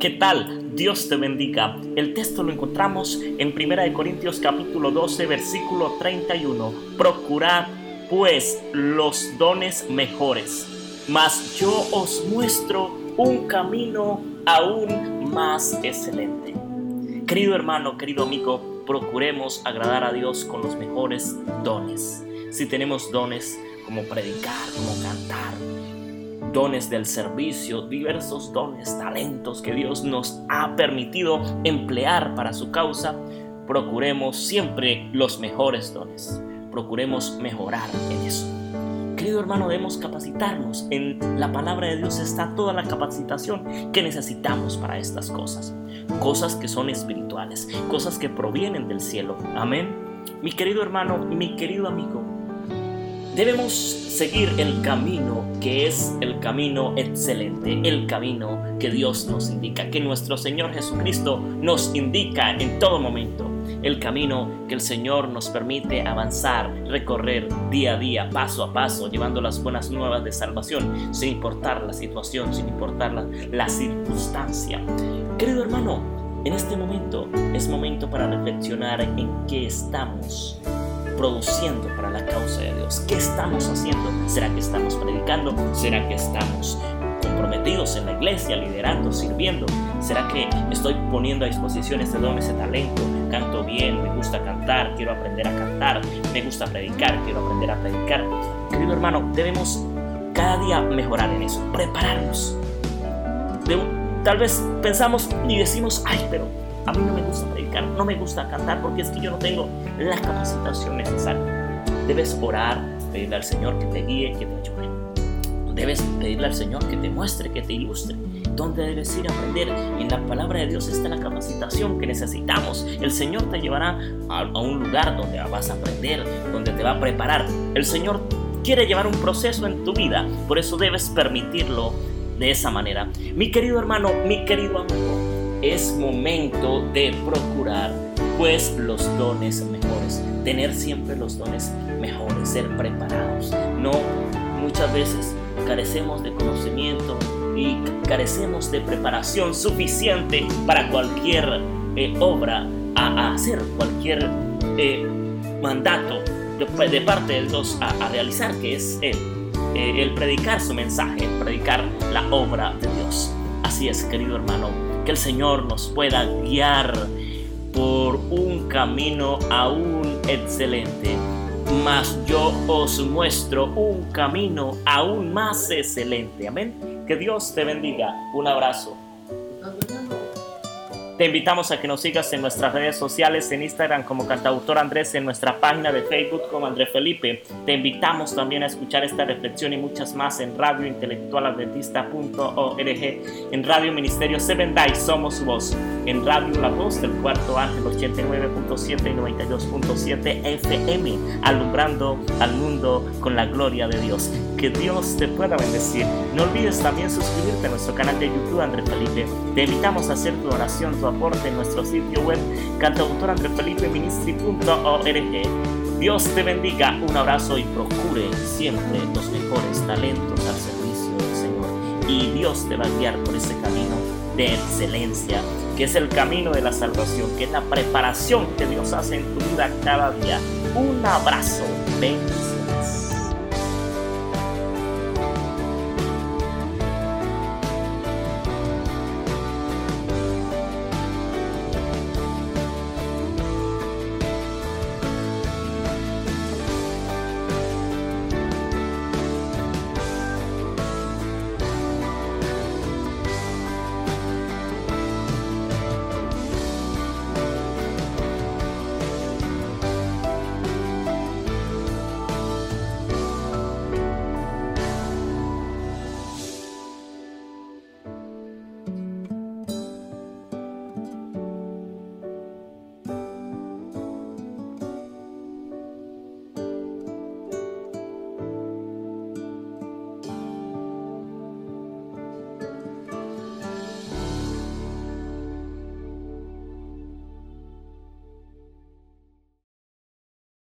¿Qué tal? Dios te bendiga. El texto lo encontramos en 1 Corintios capítulo 12, versículo 31. Procurad pues los dones mejores, mas yo os muestro un camino aún más excelente. Querido hermano, querido amigo, procuremos agradar a Dios con los mejores dones. Si tenemos dones como predicar, como cantar, dones del servicio, diversos dones, talentos que Dios nos ha permitido emplear para su causa, procuremos siempre los mejores dones. Procuremos mejorar en eso. Querido hermano, debemos capacitarnos. En la palabra de Dios está toda la capacitación que necesitamos para estas cosas. Cosas que son espirituales, cosas que provienen del cielo. Amén. Mi querido hermano, mi querido amigo, Debemos seguir el camino que es el camino excelente, el camino que Dios nos indica, que nuestro Señor Jesucristo nos indica en todo momento, el camino que el Señor nos permite avanzar, recorrer día a día, paso a paso, llevando las buenas nuevas de salvación, sin importar la situación, sin importar la, la circunstancia. Querido hermano, en este momento es momento para reflexionar en qué estamos produciendo para la causa de Dios? ¿Qué estamos haciendo? ¿Será que estamos predicando? ¿Será que estamos comprometidos en la iglesia, liderando, sirviendo? ¿Será que estoy poniendo a disposición este don, ese talento? Canto bien, me gusta cantar, quiero aprender a cantar, me gusta predicar, quiero aprender a predicar. Querido hermano, debemos cada día mejorar en eso, prepararnos. tal vez pensamos y decimos, ay, pero a mí no me gusta predicar, no me gusta cantar porque es que yo no tengo la capacitación necesaria. Debes orar, pedirle al Señor que te guíe, que te ayude. Debes pedirle al Señor que te muestre, que te ilustre. ¿Dónde debes ir a aprender? En la palabra de Dios está la capacitación que necesitamos. El Señor te llevará a, a un lugar donde vas a aprender, donde te va a preparar. El Señor quiere llevar un proceso en tu vida, por eso debes permitirlo de esa manera. Mi querido hermano, mi querido amigo, es momento de procurar pues los dones mejores, tener siempre los dones mejores, ser preparados. No, muchas veces carecemos de conocimiento y carecemos de preparación suficiente para cualquier eh, obra, a, hacer cualquier eh, mandato de, parte de Dios a, realizar, que es el, eh, el predicar su mensaje, predicar la obra de Dios. Así es, querido hermano, que el Señor nos pueda guiar por un camino aún excelente. Mas yo os muestro un camino aún más excelente. Amén. Que Dios te bendiga. Un abrazo. Te invitamos a que nos sigas en nuestras redes sociales, en Instagram como cantautor Andrés, en nuestra página de Facebook como André Felipe. Te invitamos también a escuchar esta reflexión y muchas más en radiointelectualadventista.org, en Radio Ministerio Seven Day Somos su Voz, en Radio La Voz del Cuarto Ángel 89.7 y 92.7 FM, alumbrando al mundo con la gloria de Dios. Que Dios te pueda bendecir. No olvides también suscribirte a nuestro canal de YouTube André Felipe. Te invitamos a hacer tu oración, tu aporte en nuestro sitio web cantautorandrefelipeministry.org. Dios te bendiga, un abrazo y procure siempre los mejores talentos al servicio del Señor. Y Dios te va a guiar por ese camino de excelencia, que es el camino de la salvación, que es la preparación que Dios hace en tu vida cada día. Un abrazo, bendición.